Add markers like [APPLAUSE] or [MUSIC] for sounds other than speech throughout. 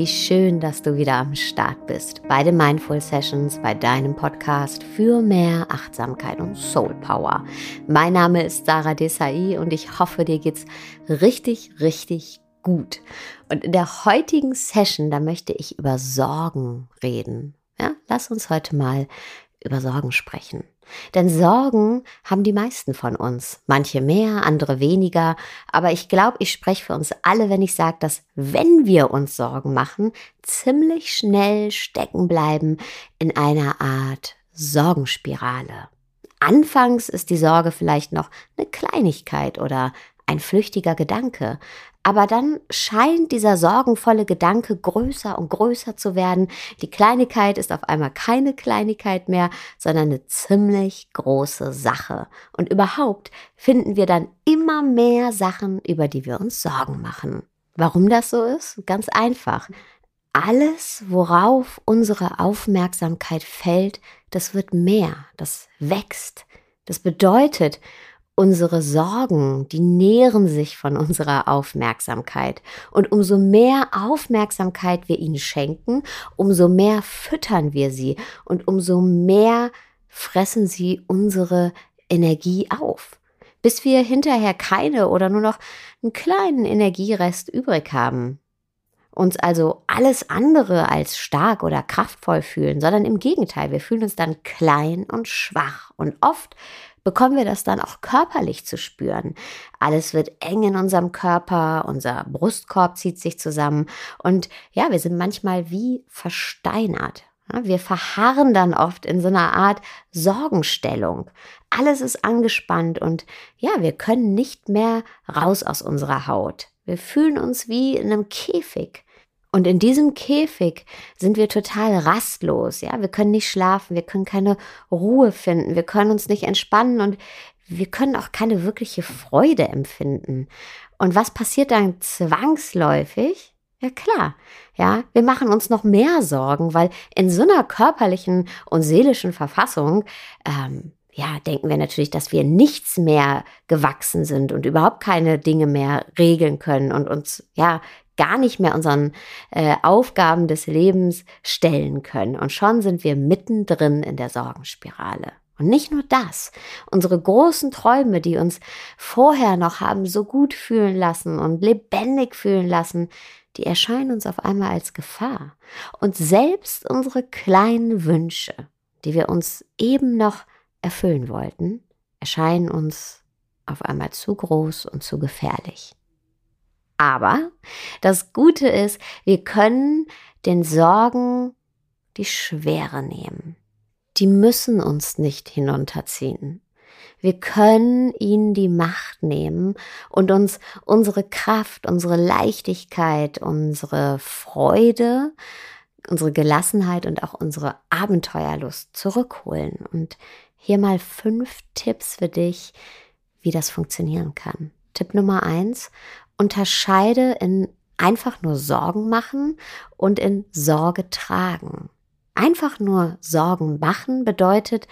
Wie schön, dass du wieder am Start bist bei den Mindful Sessions, bei deinem Podcast für mehr Achtsamkeit und Soul Power. Mein Name ist Sarah Desai und ich hoffe, dir geht's richtig, richtig gut. Und in der heutigen Session, da möchte ich über Sorgen reden. Ja, lass uns heute mal über Sorgen sprechen. Denn Sorgen haben die meisten von uns. Manche mehr, andere weniger. Aber ich glaube, ich spreche für uns alle, wenn ich sage, dass wenn wir uns Sorgen machen, ziemlich schnell stecken bleiben in einer Art Sorgenspirale. Anfangs ist die Sorge vielleicht noch eine Kleinigkeit oder ein flüchtiger Gedanke. Aber dann scheint dieser sorgenvolle Gedanke größer und größer zu werden. Die Kleinigkeit ist auf einmal keine Kleinigkeit mehr, sondern eine ziemlich große Sache. Und überhaupt finden wir dann immer mehr Sachen, über die wir uns Sorgen machen. Warum das so ist? Ganz einfach. Alles, worauf unsere Aufmerksamkeit fällt, das wird mehr, das wächst. Das bedeutet, Unsere Sorgen, die nähren sich von unserer Aufmerksamkeit. Und umso mehr Aufmerksamkeit wir ihnen schenken, umso mehr füttern wir sie und umso mehr fressen sie unsere Energie auf. Bis wir hinterher keine oder nur noch einen kleinen Energierest übrig haben. Uns also alles andere als stark oder kraftvoll fühlen, sondern im Gegenteil, wir fühlen uns dann klein und schwach. Und oft bekommen wir das dann auch körperlich zu spüren. Alles wird eng in unserem Körper, unser Brustkorb zieht sich zusammen und ja, wir sind manchmal wie versteinert. Wir verharren dann oft in so einer Art Sorgenstellung. Alles ist angespannt und ja, wir können nicht mehr raus aus unserer Haut. Wir fühlen uns wie in einem Käfig. Und in diesem Käfig sind wir total rastlos, ja. Wir können nicht schlafen, wir können keine Ruhe finden, wir können uns nicht entspannen und wir können auch keine wirkliche Freude empfinden. Und was passiert dann zwangsläufig? Ja klar, ja, wir machen uns noch mehr Sorgen, weil in so einer körperlichen und seelischen Verfassung, ähm, ja, denken wir natürlich, dass wir nichts mehr gewachsen sind und überhaupt keine Dinge mehr regeln können und uns, ja, gar nicht mehr unseren äh, Aufgaben des Lebens stellen können. Und schon sind wir mittendrin in der Sorgenspirale. Und nicht nur das, unsere großen Träume, die uns vorher noch haben so gut fühlen lassen und lebendig fühlen lassen, die erscheinen uns auf einmal als Gefahr. Und selbst unsere kleinen Wünsche, die wir uns eben noch erfüllen wollten, erscheinen uns auf einmal zu groß und zu gefährlich. Aber das Gute ist, wir können den Sorgen die Schwere nehmen. Die müssen uns nicht hinunterziehen. Wir können ihnen die Macht nehmen und uns unsere Kraft, unsere Leichtigkeit, unsere Freude, unsere Gelassenheit und auch unsere Abenteuerlust zurückholen. Und hier mal fünf Tipps für dich, wie das funktionieren kann. Tipp Nummer eins, unterscheide in einfach nur Sorgen machen und in Sorge tragen. Einfach nur Sorgen machen bedeutet,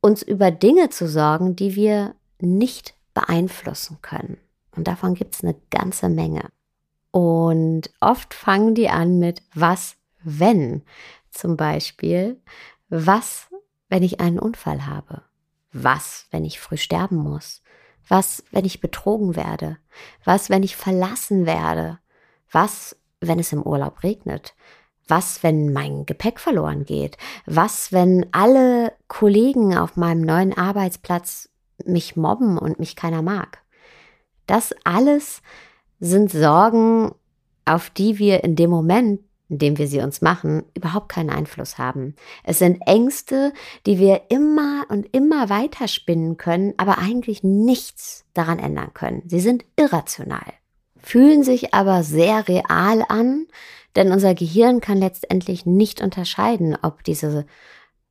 uns über Dinge zu sorgen, die wir nicht beeinflussen können. Und davon gibt es eine ganze Menge. Und oft fangen die an mit was, wenn. Zum Beispiel, was, wenn ich einen Unfall habe? Was, wenn ich früh sterben muss? Was, wenn ich betrogen werde? Was, wenn ich verlassen werde? Was, wenn es im Urlaub regnet? Was, wenn mein Gepäck verloren geht? Was, wenn alle Kollegen auf meinem neuen Arbeitsplatz mich mobben und mich keiner mag? Das alles sind Sorgen, auf die wir in dem Moment indem wir sie uns machen, überhaupt keinen Einfluss haben. Es sind Ängste, die wir immer und immer weiter spinnen können, aber eigentlich nichts daran ändern können. Sie sind irrational, fühlen sich aber sehr real an, denn unser Gehirn kann letztendlich nicht unterscheiden, ob diese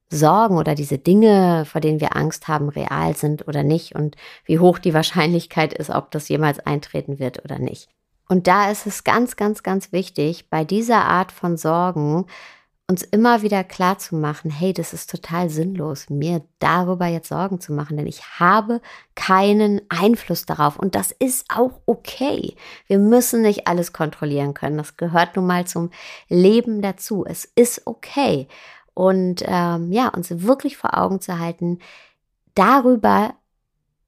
Sorgen oder diese Dinge, vor denen wir Angst haben, real sind oder nicht und wie hoch die Wahrscheinlichkeit ist, ob das jemals eintreten wird oder nicht. Und da ist es ganz, ganz, ganz wichtig, bei dieser Art von Sorgen uns immer wieder klar zu machen, hey, das ist total sinnlos, mir darüber jetzt Sorgen zu machen, denn ich habe keinen Einfluss darauf und das ist auch okay. Wir müssen nicht alles kontrollieren können. Das gehört nun mal zum Leben dazu. Es ist okay. Und ähm, ja, uns wirklich vor Augen zu halten, darüber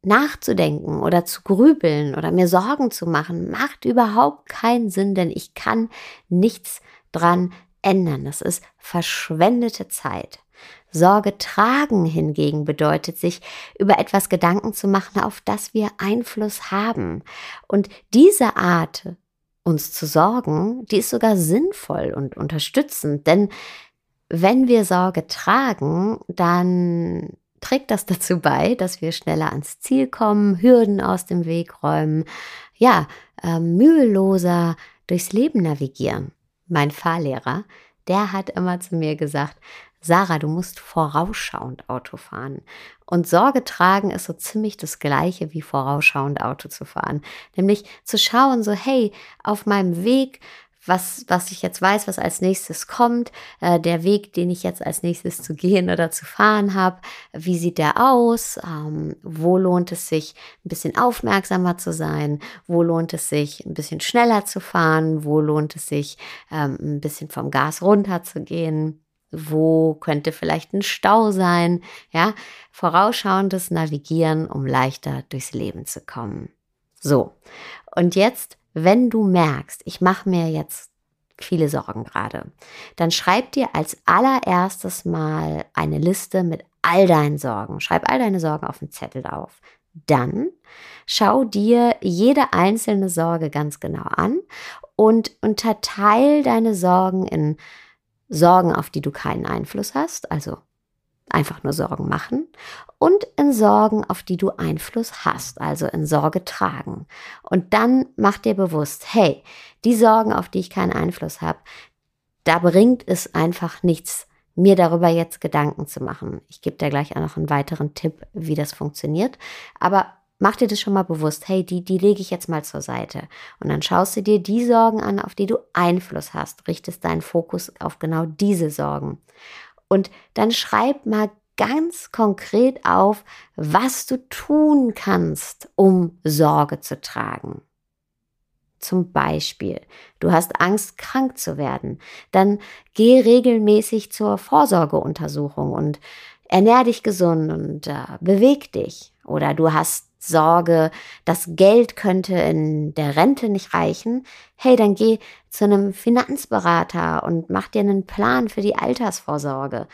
nachzudenken oder zu grübeln oder mir Sorgen zu machen, macht überhaupt keinen Sinn, denn ich kann nichts dran ändern. Das ist verschwendete Zeit. Sorge tragen hingegen bedeutet, sich über etwas Gedanken zu machen, auf das wir Einfluss haben. Und diese Art, uns zu sorgen, die ist sogar sinnvoll und unterstützend, denn wenn wir Sorge tragen, dann trägt das dazu bei, dass wir schneller ans Ziel kommen, Hürden aus dem Weg räumen, ja, äh, müheloser durchs Leben navigieren. Mein Fahrlehrer, der hat immer zu mir gesagt, Sarah, du musst vorausschauend Auto fahren. Und Sorge tragen ist so ziemlich das gleiche wie vorausschauend Auto zu fahren. Nämlich zu schauen, so, hey, auf meinem Weg was, was ich jetzt weiß, was als nächstes kommt, äh, der Weg, den ich jetzt als nächstes zu gehen oder zu fahren habe, wie sieht der aus, ähm, wo lohnt es sich ein bisschen aufmerksamer zu sein, wo lohnt es sich ein bisschen schneller zu fahren, wo lohnt es sich ähm, ein bisschen vom Gas runter zu gehen. Wo könnte vielleicht ein Stau sein? Ja, vorausschauendes Navigieren, um leichter durchs Leben zu kommen. So. Und jetzt wenn du merkst, ich mache mir jetzt viele Sorgen gerade, dann schreib dir als allererstes mal eine Liste mit all deinen Sorgen. Schreib all deine Sorgen auf den Zettel auf. Dann schau dir jede einzelne Sorge ganz genau an und unterteil deine Sorgen in Sorgen, auf die du keinen Einfluss hast, also einfach nur Sorgen machen und in Sorgen, auf die du Einfluss hast, also in Sorge tragen. Und dann mach dir bewusst, hey, die Sorgen, auf die ich keinen Einfluss habe, da bringt es einfach nichts, mir darüber jetzt Gedanken zu machen. Ich gebe dir gleich auch noch einen weiteren Tipp, wie das funktioniert. Aber mach dir das schon mal bewusst. Hey, die, die lege ich jetzt mal zur Seite. Und dann schaust du dir die Sorgen an, auf die du Einfluss hast, richtest deinen Fokus auf genau diese Sorgen. Und dann schreib mal ganz konkret auf, was du tun kannst, um Sorge zu tragen. Zum Beispiel, du hast Angst, krank zu werden. Dann geh regelmäßig zur Vorsorgeuntersuchung und ernähr dich gesund und äh, beweg dich. Oder du hast Sorge, das Geld könnte in der Rente nicht reichen. Hey, dann geh zu einem Finanzberater und mach dir einen Plan für die Altersvorsorge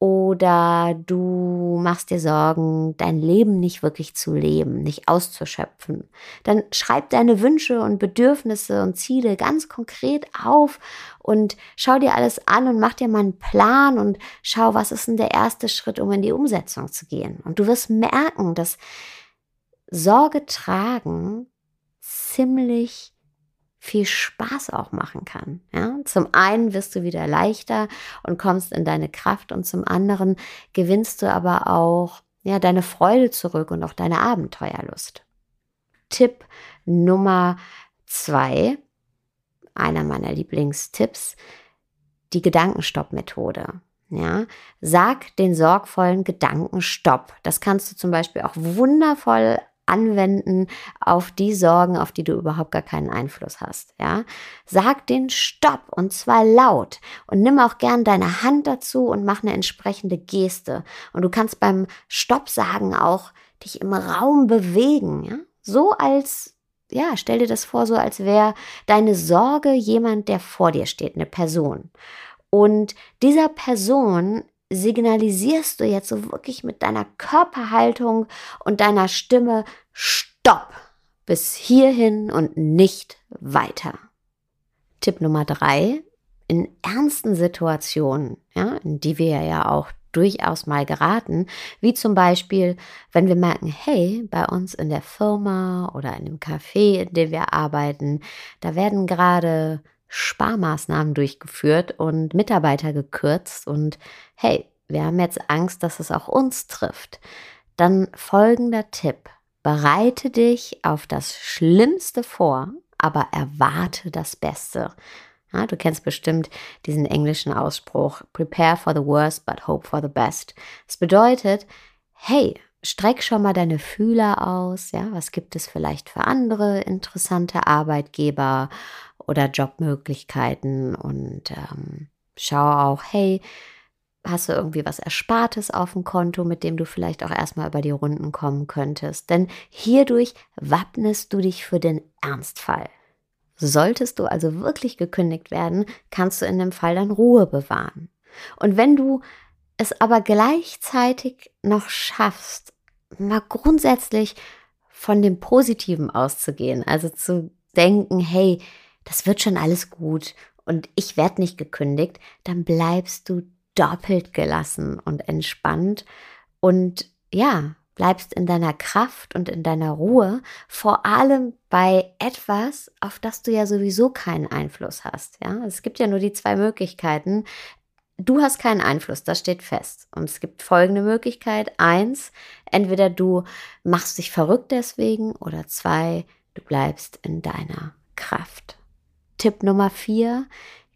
oder du machst dir Sorgen, dein Leben nicht wirklich zu leben, nicht auszuschöpfen, dann schreib deine Wünsche und Bedürfnisse und Ziele ganz konkret auf und schau dir alles an und mach dir mal einen Plan und schau, was ist denn der erste Schritt, um in die Umsetzung zu gehen. Und du wirst merken, dass Sorge tragen ziemlich viel Spaß auch machen kann. Ja? Zum einen wirst du wieder leichter und kommst in deine Kraft und zum anderen gewinnst du aber auch ja, deine Freude zurück und auch deine Abenteuerlust. Tipp Nummer zwei, einer meiner Lieblingstipps, die Gedankenstopp-Methode. Ja, sag den sorgvollen Gedanken Stopp. Das kannst du zum Beispiel auch wundervoll anwenden auf die Sorgen, auf die du überhaupt gar keinen Einfluss hast. Ja, sag den Stopp und zwar laut und nimm auch gern deine Hand dazu und mach eine entsprechende Geste. Und du kannst beim Stopp sagen auch dich im Raum bewegen. Ja, so als ja, stell dir das vor, so als wäre deine Sorge jemand, der vor dir steht, eine Person. Und dieser Person signalisierst du jetzt so wirklich mit deiner Körperhaltung und deiner Stimme Stopp bis hierhin und nicht weiter. Tipp Nummer drei. In ernsten Situationen, ja, in die wir ja auch durchaus mal geraten, wie zum Beispiel, wenn wir merken, hey, bei uns in der Firma oder in dem Café, in dem wir arbeiten, da werden gerade Sparmaßnahmen durchgeführt und Mitarbeiter gekürzt und hey, wir haben jetzt Angst, dass es auch uns trifft. Dann folgender Tipp. Bereite dich auf das Schlimmste vor, aber erwarte das Beste. Ja, du kennst bestimmt diesen englischen Ausspruch, prepare for the worst, but hope for the best. Das bedeutet, hey, streck schon mal deine Fühler aus. Ja, was gibt es vielleicht für andere interessante Arbeitgeber oder Jobmöglichkeiten und ähm, schau auch, hey, hast du irgendwie was Erspartes auf dem Konto, mit dem du vielleicht auch erstmal über die Runden kommen könntest. Denn hierdurch wappnest du dich für den Ernstfall. Solltest du also wirklich gekündigt werden, kannst du in dem Fall dann Ruhe bewahren. Und wenn du es aber gleichzeitig noch schaffst, mal grundsätzlich von dem Positiven auszugehen, also zu denken, hey, das wird schon alles gut und ich werde nicht gekündigt, dann bleibst du doppelt gelassen und entspannt und ja, bleibst in deiner Kraft und in deiner Ruhe, vor allem bei etwas, auf das du ja sowieso keinen Einfluss hast. Ja, es gibt ja nur die zwei Möglichkeiten. Du hast keinen Einfluss, das steht fest. Und es gibt folgende Möglichkeit. Eins, entweder du machst dich verrückt deswegen oder zwei, du bleibst in deiner Kraft. Tipp Nummer vier,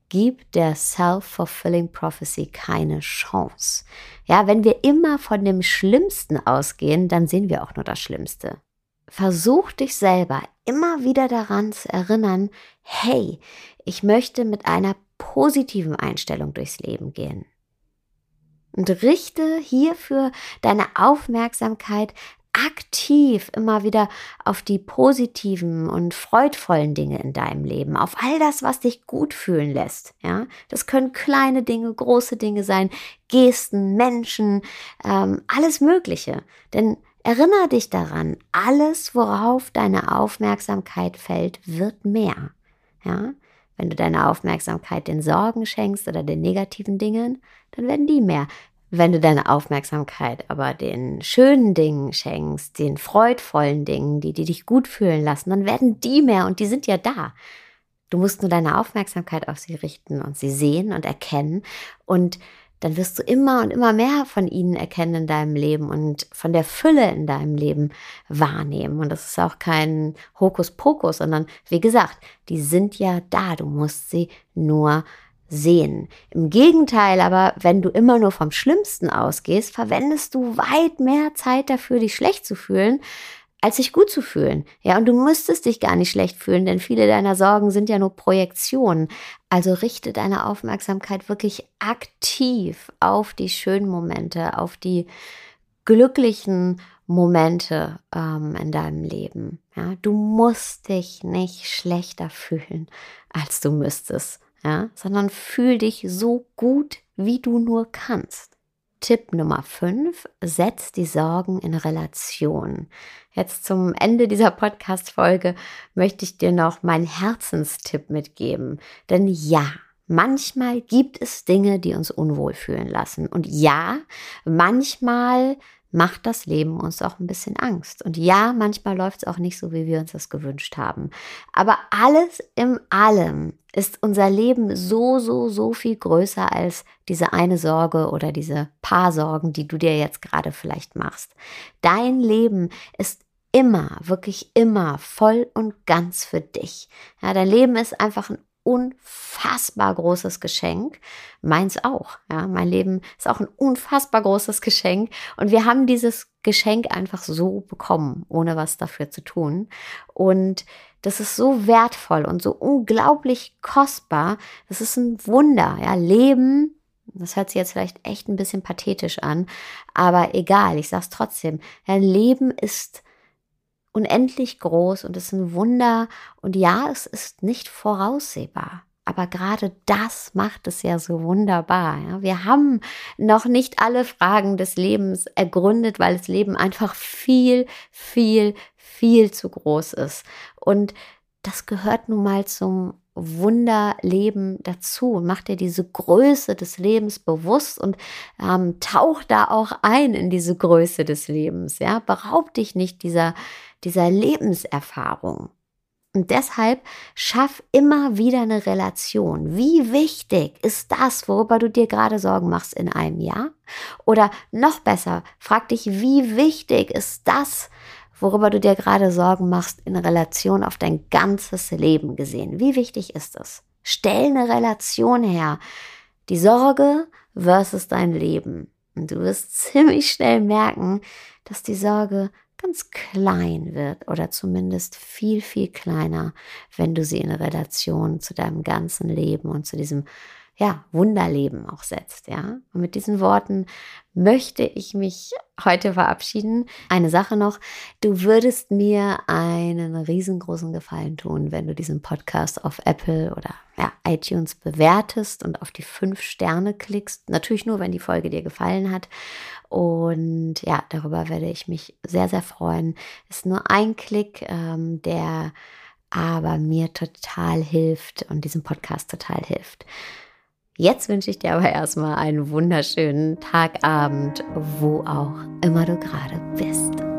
gibt der Self-Fulfilling Prophecy keine Chance. Ja, wenn wir immer von dem Schlimmsten ausgehen, dann sehen wir auch nur das Schlimmste. Versuch dich selber immer wieder daran zu erinnern, hey, ich möchte mit einer positiven Einstellung durchs Leben gehen. Und richte hierfür deine Aufmerksamkeit aktiv immer wieder auf die positiven und freudvollen Dinge in deinem Leben, auf all das, was dich gut fühlen lässt. Ja, das können kleine Dinge, große Dinge sein, Gesten, Menschen, ähm, alles Mögliche. Denn erinnere dich daran, alles, worauf deine Aufmerksamkeit fällt, wird mehr. Ja, wenn du deine Aufmerksamkeit den Sorgen schenkst oder den negativen Dingen, dann werden die mehr. Wenn du deine Aufmerksamkeit aber den schönen Dingen schenkst, den freudvollen Dingen, die, die dich gut fühlen lassen, dann werden die mehr und die sind ja da. Du musst nur deine Aufmerksamkeit auf sie richten und sie sehen und erkennen und dann wirst du immer und immer mehr von ihnen erkennen in deinem Leben und von der Fülle in deinem Leben wahrnehmen. Und das ist auch kein Hokuspokus, sondern wie gesagt, die sind ja da. Du musst sie nur sehen. Im Gegenteil aber, wenn du immer nur vom Schlimmsten ausgehst, verwendest du weit mehr Zeit dafür, dich schlecht zu fühlen, als sich gut zu fühlen. Ja, und du müsstest dich gar nicht schlecht fühlen, denn viele deiner Sorgen sind ja nur Projektionen. Also richte deine Aufmerksamkeit wirklich aktiv auf die schönen Momente, auf die glücklichen Momente ähm, in deinem Leben. Ja, du musst dich nicht schlechter fühlen, als du müsstest ja, sondern fühl dich so gut, wie du nur kannst. Tipp Nummer 5, setz die Sorgen in Relation. Jetzt zum Ende dieser Podcast-Folge möchte ich dir noch meinen Herzenstipp mitgeben. Denn ja, manchmal gibt es Dinge, die uns unwohl fühlen lassen. Und ja, manchmal macht das Leben uns auch ein bisschen Angst. Und ja, manchmal läuft es auch nicht so, wie wir uns das gewünscht haben. Aber alles im Allem ist unser Leben so, so, so viel größer als diese eine Sorge oder diese paar Sorgen, die du dir jetzt gerade vielleicht machst. Dein Leben ist immer, wirklich immer voll und ganz für dich. Ja, dein Leben ist einfach ein unfassbar großes Geschenk. Meins auch. Ja, mein Leben ist auch ein unfassbar großes Geschenk. Und wir haben dieses Geschenk einfach so bekommen, ohne was dafür zu tun. Und das ist so wertvoll und so unglaublich kostbar. Das ist ein Wunder. Ja, Leben. Das hört sich jetzt vielleicht echt ein bisschen pathetisch an, aber egal, ich sag's trotzdem. Ja, Leben ist unendlich groß und ist ein Wunder. Und ja, es ist nicht voraussehbar. Aber gerade das macht es ja so wunderbar. Ja? Wir haben noch nicht alle Fragen des Lebens ergründet, weil das Leben einfach viel, viel, viel zu groß ist. Und das gehört nun mal zum Wunderleben dazu mach dir diese Größe des Lebens bewusst und ähm, tauch da auch ein in diese Größe des Lebens. Ja, beraub dich nicht dieser, dieser Lebenserfahrung. Und deshalb schaff immer wieder eine Relation. Wie wichtig ist das, worüber du dir gerade Sorgen machst in einem Jahr? Oder noch besser, frag dich, wie wichtig ist das, worüber du dir gerade Sorgen machst in Relation auf dein ganzes Leben gesehen? Wie wichtig ist es? Stell eine Relation her. Die Sorge versus dein Leben. Und du wirst [LAUGHS] ziemlich schnell merken, dass die Sorge ganz klein wird oder zumindest viel, viel kleiner, wenn du sie in Relation zu deinem ganzen Leben und zu diesem ja, Wunderleben auch setzt, ja. Und mit diesen Worten möchte ich mich heute verabschieden. Eine Sache noch, du würdest mir einen riesengroßen Gefallen tun, wenn du diesen Podcast auf Apple oder ja, iTunes bewertest und auf die fünf Sterne klickst. Natürlich nur, wenn die Folge dir gefallen hat. Und ja, darüber werde ich mich sehr, sehr freuen. Ist nur ein Klick, ähm, der aber mir total hilft und diesem Podcast total hilft. Jetzt wünsche ich dir aber erstmal einen wunderschönen Tagabend, wo auch immer du gerade bist.